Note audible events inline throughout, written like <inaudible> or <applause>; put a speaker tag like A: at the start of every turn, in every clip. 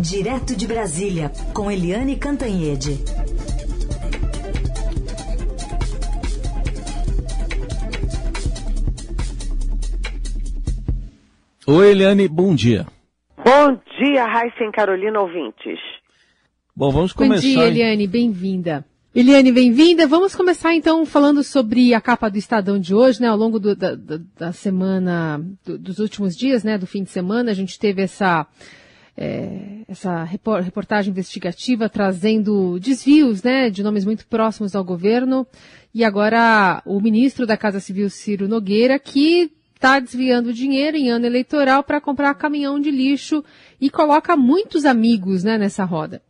A: Direto de Brasília, com Eliane Cantanhede.
B: Oi, Eliane, bom dia.
C: Bom dia, Raíssa e Carolina ouvintes.
B: Bom, vamos começar.
D: Bom dia, Eliane, bem-vinda. Eliane, bem-vinda. Vamos começar então falando sobre a capa do Estadão de hoje, né? Ao longo do, da, da, semana, do, dos últimos dias, né? Do fim de semana, a gente teve essa, é, essa reportagem investigativa trazendo desvios, né? De nomes muito próximos ao governo. E agora o ministro da Casa Civil, Ciro Nogueira, que está desviando dinheiro em ano eleitoral para comprar caminhão de lixo e coloca muitos amigos, né? Nessa roda.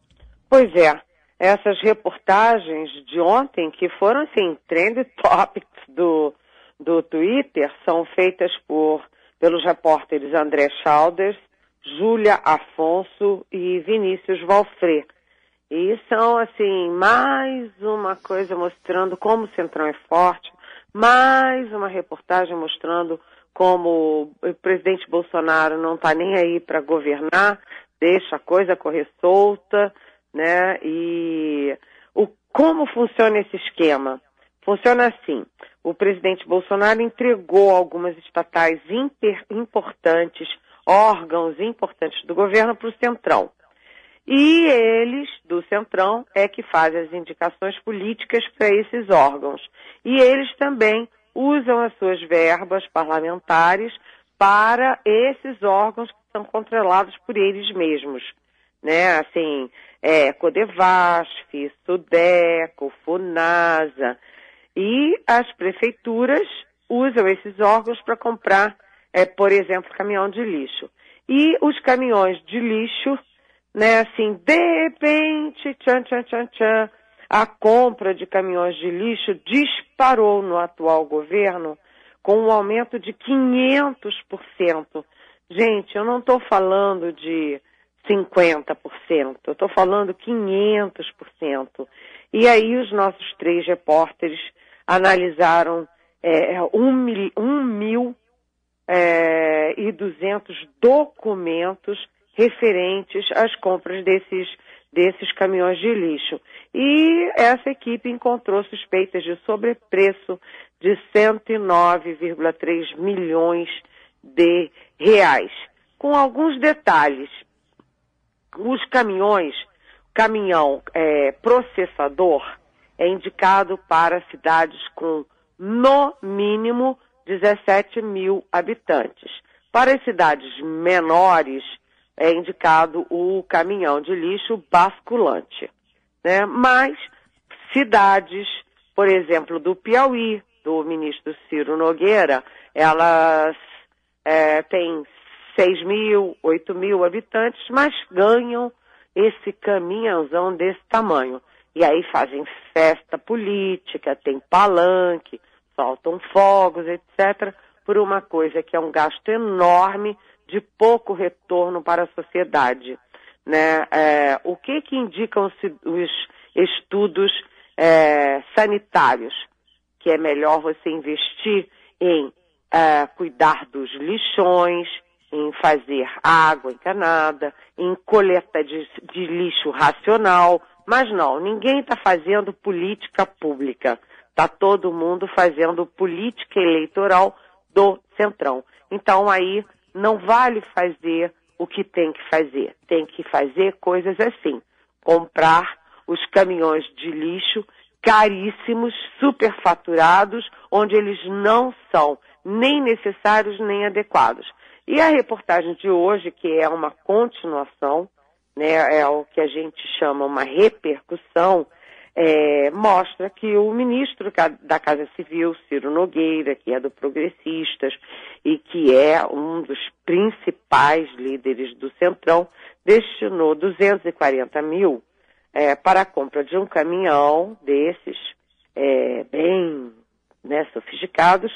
C: Pois é essas reportagens de ontem, que foram, assim, trend <laughs> topics do, do Twitter, são feitas por, pelos repórteres André Chalders, Júlia Afonso e Vinícius Valfré. E são, assim, mais uma coisa mostrando como o Centrão é forte, mais uma reportagem mostrando como o presidente Bolsonaro não está nem aí para governar, deixa a coisa correr solta, né? E o, como funciona esse esquema? Funciona assim: o presidente Bolsonaro entregou algumas estatais importantes, órgãos importantes do governo para o Centrão. E eles, do Centrão, é que fazem as indicações políticas para esses órgãos. E eles também usam as suas verbas parlamentares para esses órgãos que são controlados por eles mesmos. Né? Assim, é, Codevasf, Sudeco, Funasa. E as prefeituras usam esses órgãos para comprar, é, por exemplo, caminhão de lixo. E os caminhões de lixo, né, assim, de repente, tchan, tchan, tchan, tchan, a compra de caminhões de lixo disparou no atual governo com um aumento de 500%. Gente, eu não estou falando de 50%, eu estou falando 500%. E aí os nossos três repórteres analisaram é, um, mil, um mil é, e duzentos documentos referentes às compras desses, desses caminhões de lixo. E essa equipe encontrou suspeitas de sobrepreço de 109,3 milhões de reais. Com alguns detalhes os caminhões, caminhão é, processador é indicado para cidades com no mínimo 17 mil habitantes. Para as cidades menores é indicado o caminhão de lixo basculante. Né? Mas cidades, por exemplo, do Piauí, do ministro Ciro Nogueira, elas é, têm 6 mil, 8 mil habitantes, mas ganham esse caminhãozão desse tamanho. E aí fazem festa política, tem palanque, soltam fogos, etc., por uma coisa que é um gasto enorme de pouco retorno para a sociedade. Né? É, o que, que indicam os estudos é, sanitários? Que é melhor você investir em é, cuidar dos lixões, em fazer água encanada, em coleta de, de lixo racional, mas não, ninguém está fazendo política pública. Está todo mundo fazendo política eleitoral do Centrão. Então aí não vale fazer o que tem que fazer. Tem que fazer coisas assim. Comprar os caminhões de lixo caríssimos, superfaturados, onde eles não são nem necessários nem adequados. E a reportagem de hoje, que é uma continuação, né, é o que a gente chama uma repercussão, é, mostra que o ministro da Casa Civil, Ciro Nogueira, que é do Progressistas e que é um dos principais líderes do Centrão, destinou 240 mil é, para a compra de um caminhão desses, é, bem né, sofisticados,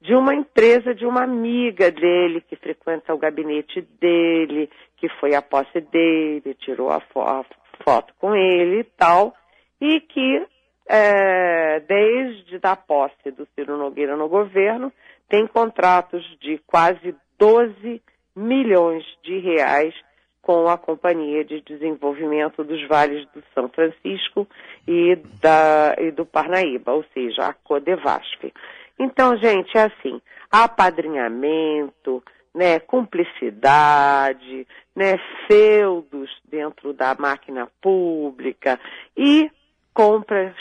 C: de uma empresa de uma amiga dele que frequenta o gabinete dele, que foi à posse dele, tirou a, a foto com ele e tal, e que é, desde a posse do Ciro Nogueira no governo tem contratos de quase 12 milhões de reais com a Companhia de Desenvolvimento dos Vales do São Francisco e, da, e do Parnaíba, ou seja, a Codevasf. Então, gente, é assim, apadrinhamento, né, cumplicidade, né, feudos dentro da máquina pública e compras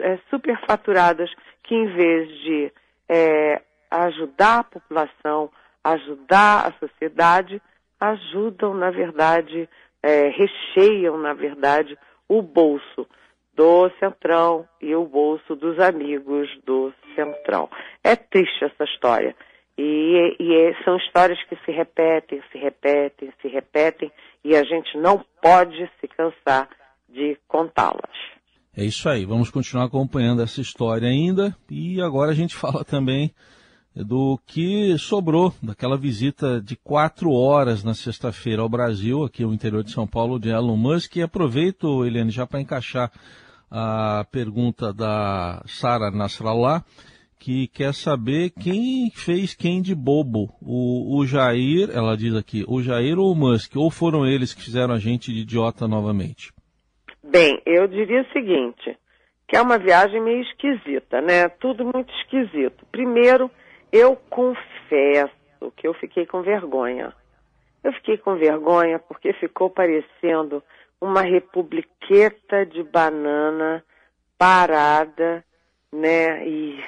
C: é, superfaturadas que em vez de é, ajudar a população, ajudar a sociedade, ajudam, na verdade, é, recheiam, na verdade, o bolso do Centrão e o bolso dos amigos do Centrão. É triste essa história. E, e são histórias que se repetem, se repetem, se repetem, e a gente não pode se cansar de contá-las.
B: É isso aí, vamos continuar acompanhando essa história ainda, e agora a gente <laughs> fala também do que sobrou daquela visita de quatro horas na sexta-feira ao Brasil, aqui no interior de São Paulo, de Elon Musk. E aproveito, Eliane, já para encaixar a pergunta da Sara Nasrallah, que quer saber quem fez quem de bobo. O, o Jair, ela diz aqui, o Jair ou o Musk? Ou foram eles que fizeram a gente de idiota novamente?
C: Bem, eu diria o seguinte, que é uma viagem meio esquisita, né? Tudo muito esquisito. Primeiro, eu confesso que eu fiquei com vergonha. Eu fiquei com vergonha porque ficou parecendo uma republiqueta de banana parada, né? E,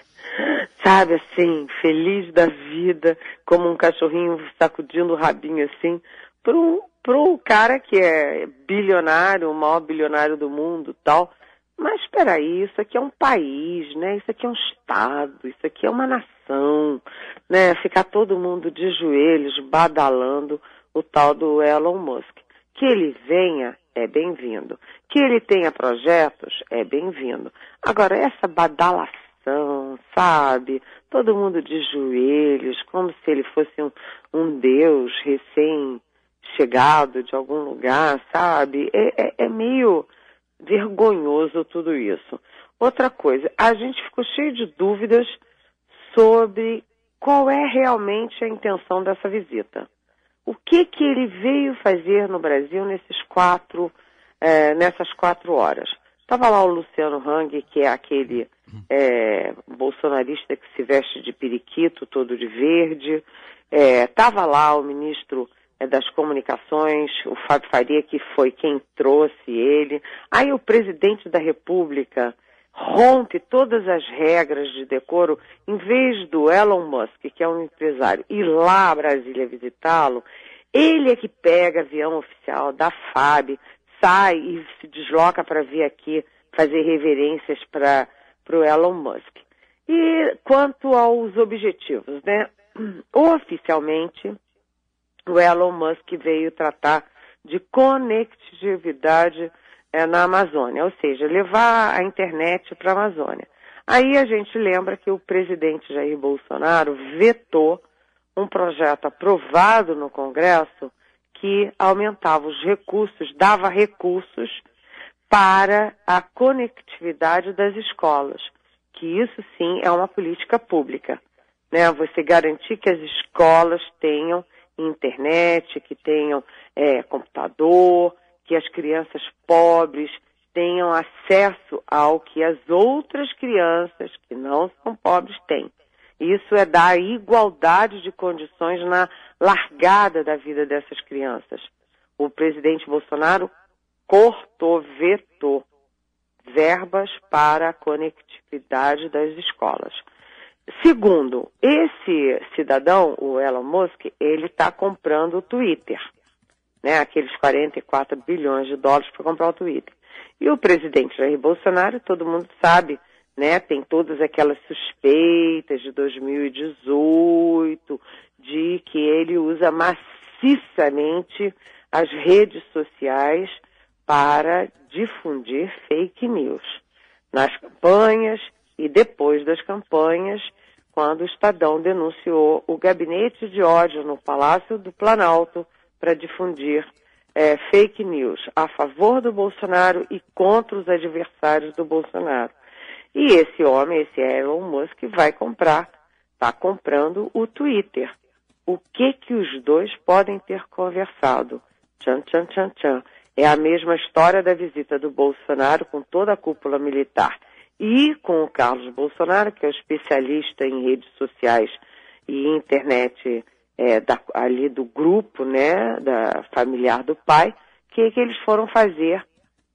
C: sabe assim, feliz da vida, como um cachorrinho sacudindo o rabinho assim, pro, pro cara que é bilionário, o maior bilionário do mundo tal. Mas espera aí, isso aqui é um país, né? Isso aqui é um estado, isso aqui é uma nação, né? Ficar todo mundo de joelhos badalando o tal do Elon Musk. Que ele venha é bem-vindo. Que ele tenha projetos é bem-vindo. Agora essa badalação, sabe? Todo mundo de joelhos, como se ele fosse um, um deus recém chegado de algum lugar, sabe? É, é, é meio vergonhoso tudo isso. Outra coisa, a gente ficou cheio de dúvidas sobre qual é realmente a intenção dessa visita. O que que ele veio fazer no Brasil nesses quatro, é, nessas quatro horas? Estava lá o Luciano Hang, que é aquele é, bolsonarista que se veste de periquito, todo de verde. Estava é, lá o ministro das comunicações, o Fábio Faria, que foi quem trouxe ele. Aí o presidente da República rompe todas as regras de decoro, em vez do Elon Musk, que é um empresário, ir lá a Brasília visitá-lo, ele é que pega avião oficial da FAB, sai e se desloca para vir aqui fazer reverências para o Elon Musk. E quanto aos objetivos, né? <clears throat> Oficialmente, o Elon Musk veio tratar de conectividade é, na Amazônia, ou seja, levar a internet para a Amazônia. Aí a gente lembra que o presidente Jair Bolsonaro vetou um projeto aprovado no Congresso que aumentava os recursos, dava recursos para a conectividade das escolas, que isso sim é uma política pública. Né? Você garantir que as escolas tenham internet, que tenham é, computador, que as crianças pobres tenham acesso ao que as outras crianças que não são pobres têm. Isso é dar igualdade de condições na largada da vida dessas crianças. O presidente Bolsonaro cortou, vetou verbas para a conectividade das escolas. Segundo, esse cidadão, o Elon Musk, ele está comprando o Twitter, né? Aqueles 44 bilhões de dólares para comprar o Twitter. E o presidente Jair Bolsonaro, todo mundo sabe, né? Tem todas aquelas suspeitas de 2018 de que ele usa maciçamente as redes sociais para difundir fake news nas campanhas e depois das campanhas, quando o Estadão denunciou o gabinete de ódio no Palácio do Planalto para difundir é, fake news a favor do Bolsonaro e contra os adversários do Bolsonaro. E esse homem, esse Elon Musk, vai comprar, está comprando o Twitter. O que que os dois podem ter conversado? Tchan, tchan, tchan, tchan. É a mesma história da visita do Bolsonaro com toda a cúpula militar. E com o Carlos Bolsonaro, que é o especialista em redes sociais e internet é, da, ali do grupo, né, da familiar do pai, que, que eles foram fazer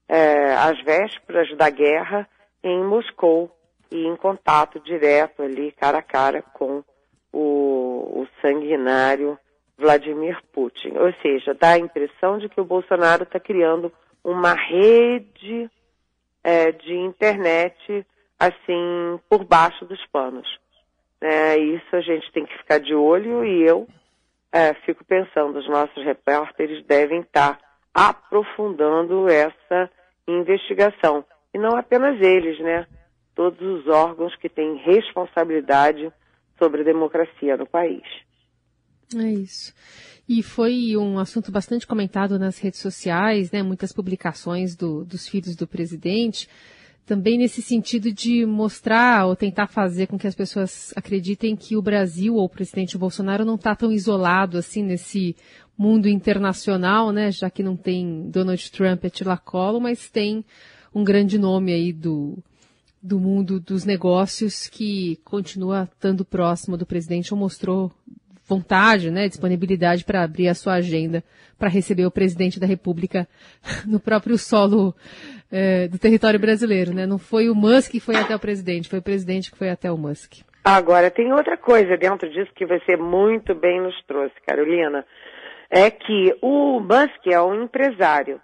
C: é, às vésperas da guerra em Moscou e em contato direto ali, cara a cara, com o, o sanguinário Vladimir Putin. Ou seja, dá a impressão de que o Bolsonaro está criando uma rede é, de internet assim por baixo dos panos. É, isso a gente tem que ficar de olho e eu é, fico pensando, os nossos repórteres devem estar aprofundando essa investigação. E não apenas eles, né? Todos os órgãos que têm responsabilidade sobre a democracia no país.
D: É isso. E foi um assunto bastante comentado nas redes sociais, né? Muitas publicações do, dos filhos do presidente, também nesse sentido de mostrar ou tentar fazer com que as pessoas acreditem que o Brasil ou o presidente Bolsonaro não está tão isolado assim nesse mundo internacional, né? Já que não tem Donald Trump e Tila Collor, mas tem um grande nome aí do, do mundo dos negócios que continua estando próximo do presidente ou mostrou vontade, né, disponibilidade para abrir a sua agenda para receber o presidente da República <laughs> no próprio solo é, do território brasileiro, né? Não foi o Musk que foi até o presidente, foi o presidente que foi até o Musk.
C: Agora, tem outra coisa dentro disso que você muito bem nos trouxe, Carolina. É que o Musk é um empresário.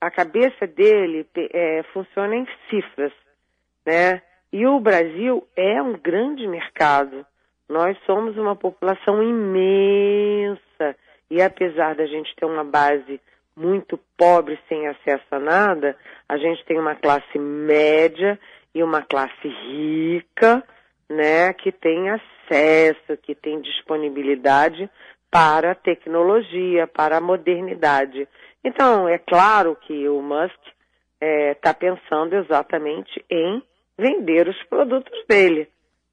C: A cabeça dele é, funciona em cifras, né? E o Brasil é um grande mercado. Nós somos uma população imensa e apesar da gente ter uma base muito pobre sem acesso a nada, a gente tem uma classe média e uma classe rica, né, que tem acesso, que tem disponibilidade para a tecnologia, para a modernidade. Então, é claro que o Musk está é, tá pensando exatamente em vender os produtos dele,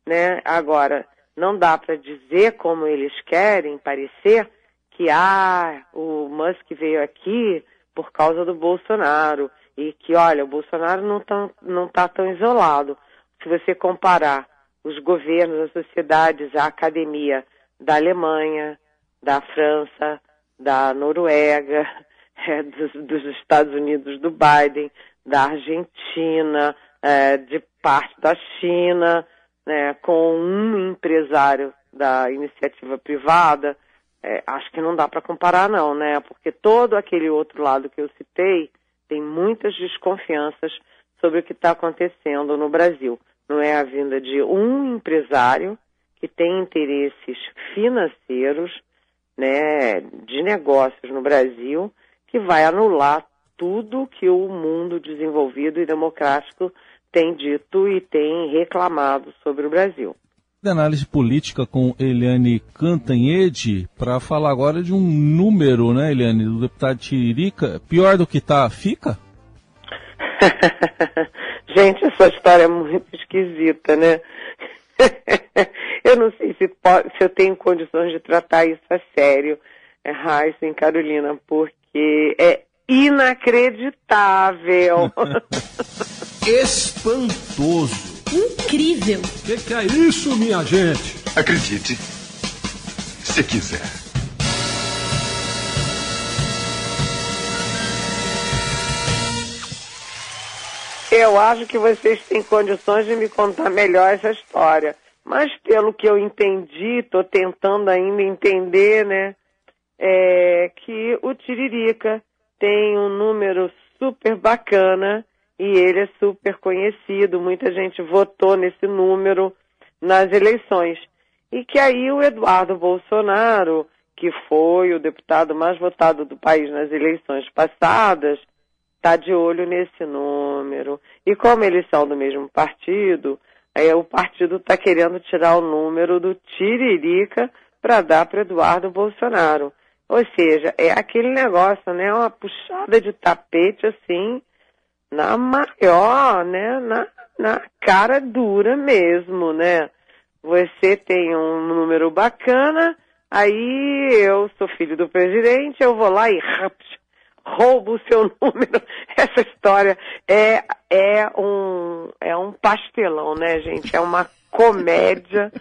C: né? Agora, não dá para dizer como eles querem parecer que ah, o Musk veio aqui por causa do Bolsonaro e que olha, o Bolsonaro não está não tá tão isolado. Se você comparar os governos, as sociedades, a academia da Alemanha, da França, da Noruega, <laughs> é, dos, dos, Estados Unidos do Biden, da Argentina, é, de parte da China, né, com um empresário da iniciativa privada, é, acho que não dá para comparar não, né? Porque todo aquele outro lado que eu citei tem muitas desconfianças sobre o que está acontecendo no Brasil. Não é a vinda de um empresário que tem interesses financeiros, né, de negócios no Brasil, que vai anular tudo que o mundo desenvolvido e democrático tem dito e tem reclamado sobre o Brasil.
B: Análise política com Eliane Cantanhede para falar agora de um número, né, Eliane, do deputado Tiririca. Pior do que tá, fica? <laughs>
C: Gente, essa história é muito esquisita, né? <laughs> eu não sei se, pode, se eu tenho condições de tratar isso a sério, é, Raíssa e Carolina, porque é inacreditável. <laughs>
B: espantoso.
A: Incrível.
B: O que, que é isso, minha gente?
E: Acredite, se quiser.
C: Eu acho que vocês têm condições de me contar melhor essa história. Mas pelo que eu entendi, estou tentando ainda entender, né? É que o Tiririca tem um número super bacana e ele é super conhecido, muita gente votou nesse número nas eleições. E que aí o Eduardo Bolsonaro, que foi o deputado mais votado do país nas eleições passadas, está de olho nesse número. E como eles são do mesmo partido, é, o partido está querendo tirar o número do Tiririca para dar para Eduardo Bolsonaro. Ou seja, é aquele negócio, né? Uma puxada de tapete assim, na maior, né? Na, na cara dura mesmo, né? Você tem um número bacana, aí eu sou filho do presidente, eu vou lá e rouba o seu <laughs> número. Essa história é, é, um, é um pastelão, né, gente? É uma comédia,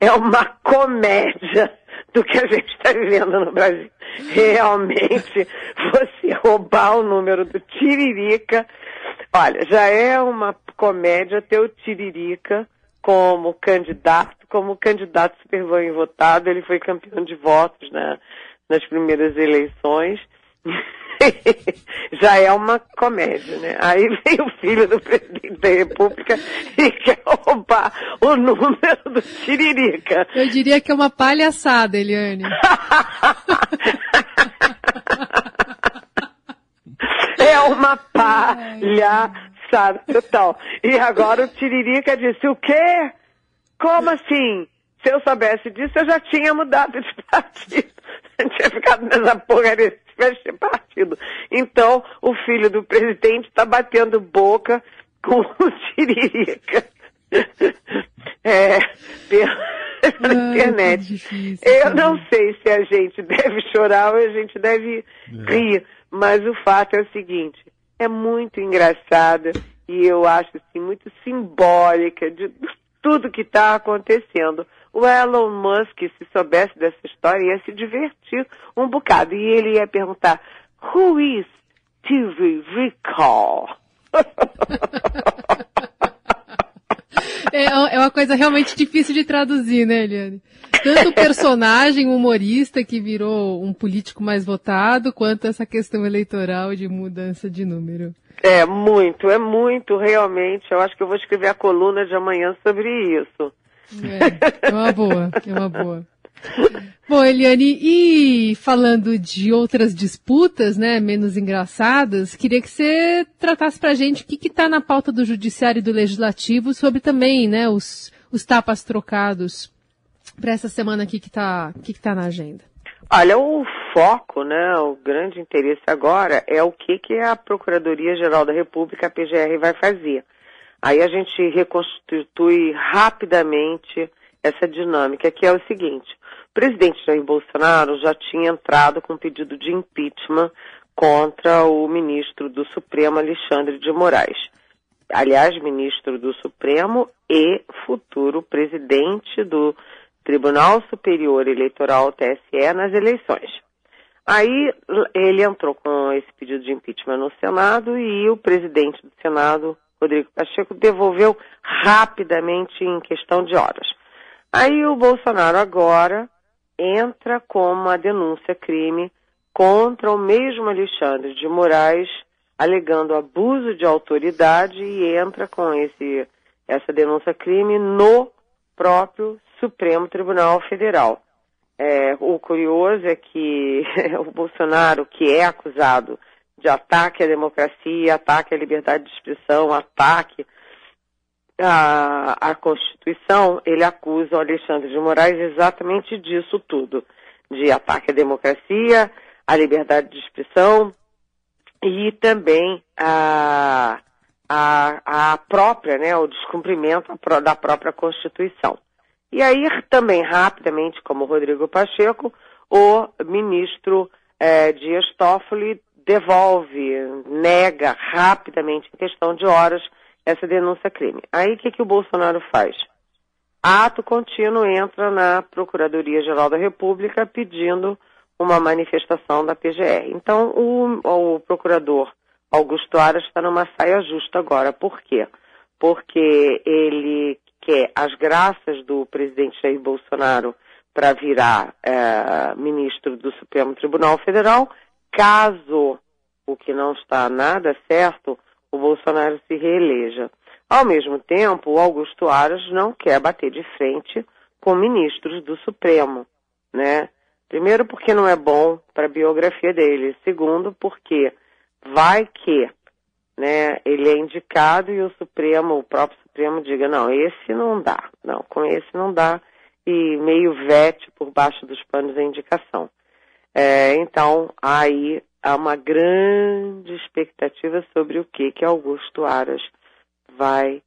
C: é uma comédia do que a gente está vivendo no Brasil. Realmente, você roubar o número do Tiririca, olha, já é uma comédia ter o Tiririca como candidato, como candidato super bem votado, ele foi campeão de votos né, nas primeiras eleições. <laughs> já é uma comédia, né? Aí vem o filho do presidente da República <laughs> e quer roubar o número do Tiririca.
D: Eu diria que é uma palhaçada, Eliane. <laughs>
C: é uma palhaçada total. E agora o Tiririca disse, o quê? Como assim? Se eu soubesse disso, eu já tinha mudado de partido. Eu tinha ficado nessa porcaria de partido. Então, o filho do presidente está batendo boca com <laughs> o Tiririca. É, pela, <laughs> Ai, internet. Difícil, eu não sei se a gente <laughs> deve chorar ou a gente deve é. rir, mas o fato é o seguinte, é muito engraçada e eu acho assim, muito simbólica de tudo que está acontecendo. O Elon Musk, se soubesse dessa história, ia se divertir um bocado. E ele ia perguntar, Who is TV Recall? <laughs>
D: É, é uma coisa realmente difícil de traduzir, né, Eliane? Tanto o personagem humorista que virou um político mais votado, quanto essa questão eleitoral de mudança de número.
C: É, muito, é muito, realmente. Eu acho que eu vou escrever a coluna de amanhã sobre isso.
D: É, é uma boa, é uma boa. <laughs> Bom, Eliane, e falando de outras disputas, né, menos engraçadas, queria que você tratasse pra gente o que está na pauta do Judiciário e do Legislativo sobre também, né, os, os tapas trocados para essa semana aqui que está que, que tá na agenda.
C: Olha, o foco, né, o grande interesse agora é o que, que a Procuradoria-Geral da República, a PGR, vai fazer. Aí a gente reconstitui rapidamente essa dinâmica, que é o seguinte. O presidente Jair Bolsonaro já tinha entrado com um pedido de impeachment contra o ministro do Supremo, Alexandre de Moraes. Aliás, ministro do Supremo e futuro presidente do Tribunal Superior Eleitoral, TSE, nas eleições. Aí ele entrou com esse pedido de impeachment no Senado e o presidente do Senado, Rodrigo Pacheco devolveu rapidamente em questão de horas. Aí o Bolsonaro agora entra com uma denúncia crime contra o mesmo Alexandre de Moraes, alegando abuso de autoridade e entra com esse, essa denúncia crime no próprio Supremo Tribunal Federal. É, o curioso é que <laughs> o Bolsonaro, que é acusado de ataque à democracia, ataque à liberdade de expressão, ataque à, à Constituição, ele acusa o Alexandre de Moraes exatamente disso tudo, de ataque à democracia, à liberdade de expressão e também a, a, a própria, né, o descumprimento da própria Constituição. E aí, também rapidamente, como Rodrigo Pacheco, o ministro eh, Dias Toffoli devolve, nega rapidamente, em questão de horas, essa denúncia crime. Aí o que, que o Bolsonaro faz? Ato contínuo entra na Procuradoria-Geral da República pedindo uma manifestação da PGR. Então, o, o procurador Augusto Aras está numa saia justa agora. Por quê? Porque ele quer as graças do presidente Jair Bolsonaro para virar é, ministro do Supremo Tribunal Federal caso o que não está nada certo, o Bolsonaro se reeleja. Ao mesmo tempo, o Augusto Aras não quer bater de frente com ministros do Supremo, né? Primeiro porque não é bom para a biografia dele. Segundo porque vai que, né, ele é indicado e o Supremo, o próprio Supremo diga, não, esse não dá. Não, com esse não dá e meio vete por baixo dos panos a indicação. É, então, aí há uma grande expectativa sobre o que, que Augusto Aras vai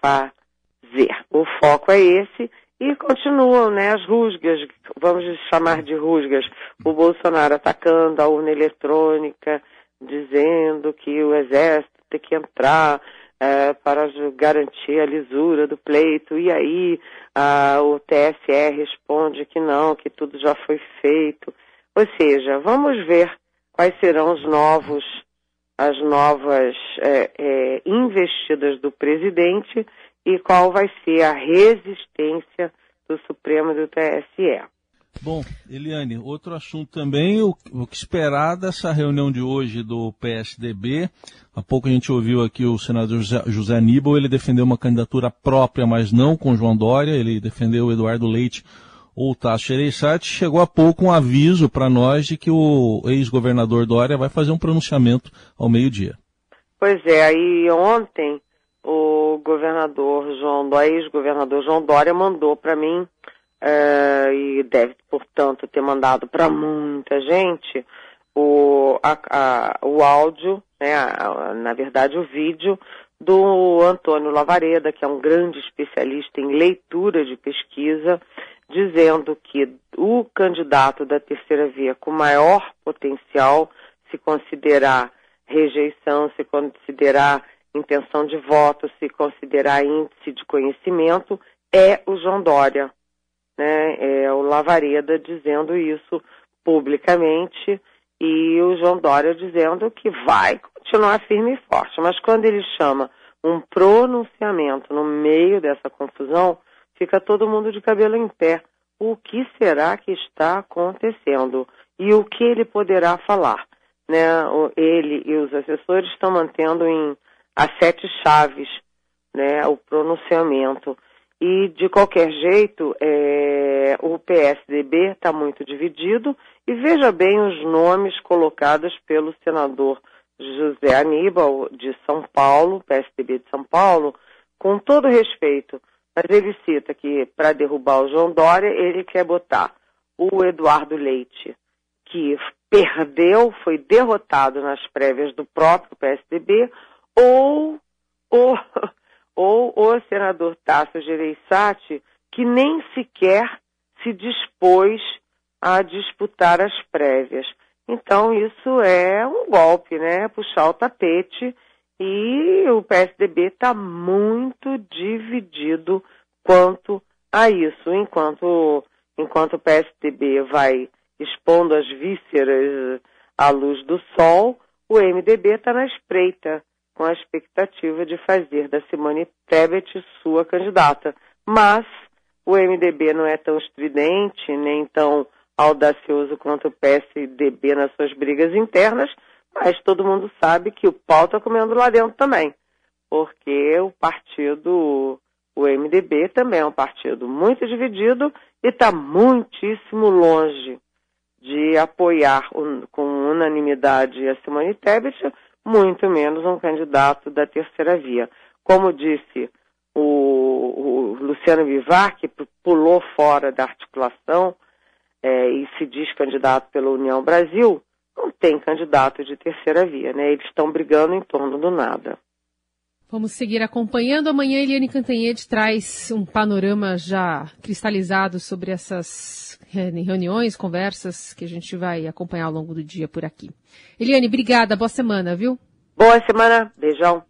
C: fazer. O foco é esse e continuam né, as rusgas, vamos chamar de rusgas, o Bolsonaro atacando a urna eletrônica, dizendo que o Exército tem que entrar é, para garantir a lisura do pleito, e aí a, o TSE responde que não, que tudo já foi feito. Ou seja, vamos ver quais serão os novos, as novas é, é, investidas do presidente e qual vai ser a resistência do Supremo e do TSE.
B: Bom, Eliane, outro assunto também, o, o, que esperar dessa reunião de hoje do PSDB. Há pouco a gente ouviu aqui o senador José, Aníbal, ele defendeu uma candidatura própria, mas não com João Dória, ele defendeu o Eduardo Leite o Tasso Gereissati. Chegou há pouco um aviso para nós de que o ex-governador Dória vai fazer um pronunciamento ao meio-dia.
C: Pois é, aí ontem o governador João Dória, ex-governador João Dória, mandou para mim uh, e deve, portanto, ter mandado para muita gente o, a, a, o áudio, né, a, na verdade o vídeo do Antônio Lavareda, que é um grande especialista em leitura de pesquisa, dizendo que o candidato da terceira via com maior potencial, se considerar rejeição, se considerar intenção de voto, se considerar índice de conhecimento, é o João Dória né, é o Lavareda dizendo isso publicamente e o João Dória dizendo que vai continuar firme e forte. Mas quando ele chama um pronunciamento no meio dessa confusão, fica todo mundo de cabelo em pé. O que será que está acontecendo? E o que ele poderá falar? Né? Ele e os assessores estão mantendo em as sete chaves né, o pronunciamento. E, de qualquer jeito, é, o PSDB está muito dividido. E veja bem os nomes colocados pelo senador José Aníbal, de São Paulo, PSDB de São Paulo, com todo respeito. Mas ele cita que, para derrubar o João Dória, ele quer botar o Eduardo Leite, que perdeu, foi derrotado nas prévias do próprio PSDB, ou o <laughs> ou o senador Tasso Gereissati, que nem sequer se dispôs a disputar as prévias. Então, isso é um golpe, né? Puxar o tapete e o PSDB está muito dividido quanto a isso. Enquanto, enquanto o PSDB vai expondo as vísceras à luz do sol, o MDB está na espreita com a expectativa de fazer da Simone Tebet sua candidata. Mas o MDB não é tão estridente, nem tão audacioso quanto o PSDB nas suas brigas internas, mas todo mundo sabe que o pau está comendo lá dentro também. Porque o partido, o MDB também é um partido muito dividido e está muitíssimo longe de apoiar com unanimidade a Simone Tebet, muito menos um candidato da terceira via. Como disse o, o Luciano Bivar, que pulou fora da articulação é, e se diz candidato pela União Brasil, não tem candidato de terceira via, né? Eles estão brigando em torno do nada.
D: Vamos seguir acompanhando. Amanhã Eliane Cantanhede traz um panorama já cristalizado sobre essas reuniões, conversas que a gente vai acompanhar ao longo do dia por aqui. Eliane, obrigada. Boa semana, viu?
C: Boa semana. Beijão.